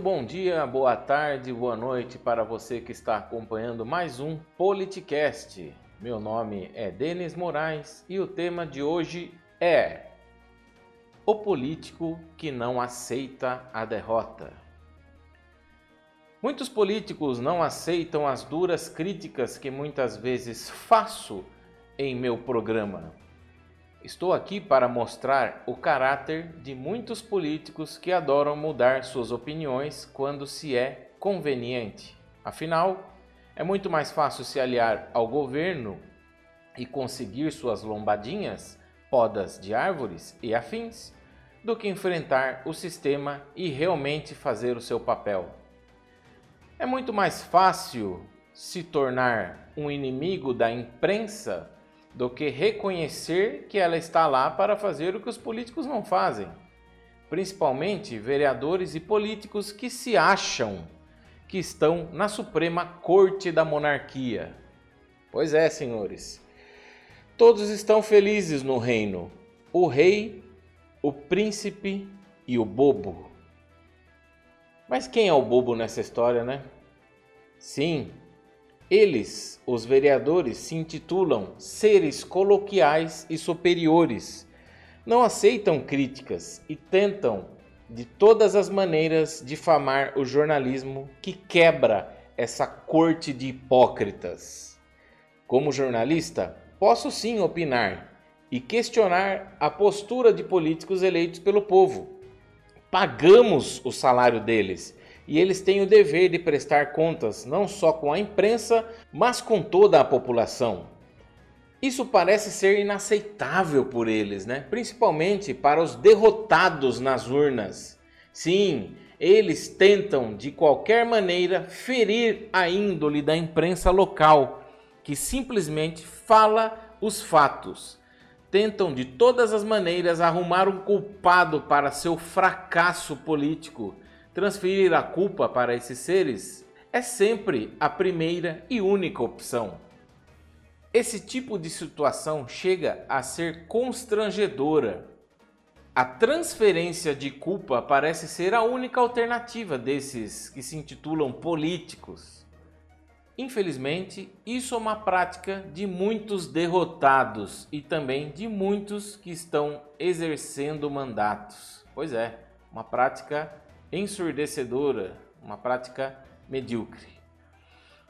bom dia, boa tarde, boa noite para você que está acompanhando mais um Politicast. Meu nome é Denis Moraes e o tema de hoje é O político que não aceita a derrota. Muitos políticos não aceitam as duras críticas que muitas vezes faço em meu programa. Estou aqui para mostrar o caráter de muitos políticos que adoram mudar suas opiniões quando se é conveniente. Afinal, é muito mais fácil se aliar ao governo e conseguir suas lombadinhas, podas de árvores e afins, do que enfrentar o sistema e realmente fazer o seu papel. É muito mais fácil se tornar um inimigo da imprensa do que reconhecer que ela está lá para fazer o que os políticos não fazem. Principalmente vereadores e políticos que se acham que estão na Suprema Corte da Monarquia. Pois é, senhores. Todos estão felizes no reino: o rei, o príncipe e o bobo. Mas quem é o bobo nessa história, né? Sim, eles, os vereadores, se intitulam seres coloquiais e superiores. Não aceitam críticas e tentam, de todas as maneiras, difamar o jornalismo que quebra essa corte de hipócritas. Como jornalista, posso sim opinar e questionar a postura de políticos eleitos pelo povo. Pagamos o salário deles e eles têm o dever de prestar contas não só com a imprensa, mas com toda a população. Isso parece ser inaceitável por eles, né? principalmente para os derrotados nas urnas. Sim, eles tentam de qualquer maneira ferir a índole da imprensa local, que simplesmente fala os fatos. Tentam de todas as maneiras arrumar um culpado para seu fracasso político Transferir a culpa para esses seres é sempre a primeira e única opção. Esse tipo de situação chega a ser constrangedora. A transferência de culpa parece ser a única alternativa desses que se intitulam políticos. Infelizmente, isso é uma prática de muitos derrotados e também de muitos que estão exercendo mandatos. Pois é, uma prática ensurdecedora, uma prática medíocre.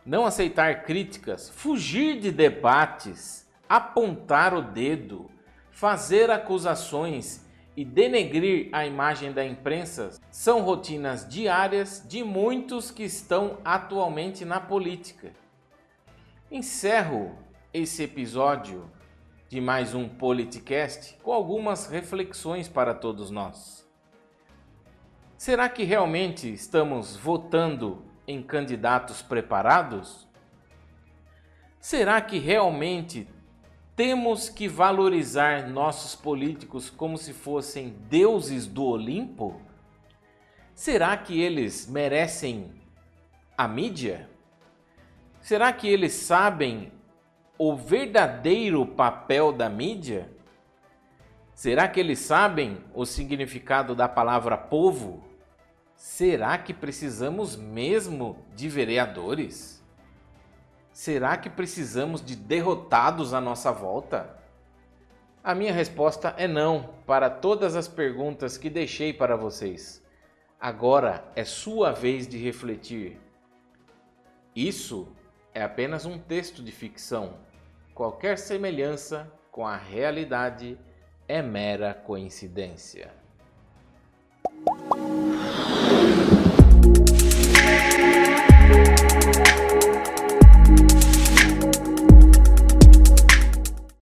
Não aceitar críticas, fugir de debates, apontar o dedo, fazer acusações e denegrir a imagem da imprensa são rotinas diárias de muitos que estão atualmente na política. Encerro esse episódio de mais um Politicast com algumas reflexões para todos nós. Será que realmente estamos votando em candidatos preparados? Será que realmente temos que valorizar nossos políticos como se fossem deuses do Olimpo? Será que eles merecem a mídia? Será que eles sabem o verdadeiro papel da mídia? Será que eles sabem o significado da palavra povo? Será que precisamos mesmo de vereadores? Será que precisamos de derrotados à nossa volta? A minha resposta é não para todas as perguntas que deixei para vocês. Agora é sua vez de refletir. Isso é apenas um texto de ficção. Qualquer semelhança com a realidade é mera coincidência.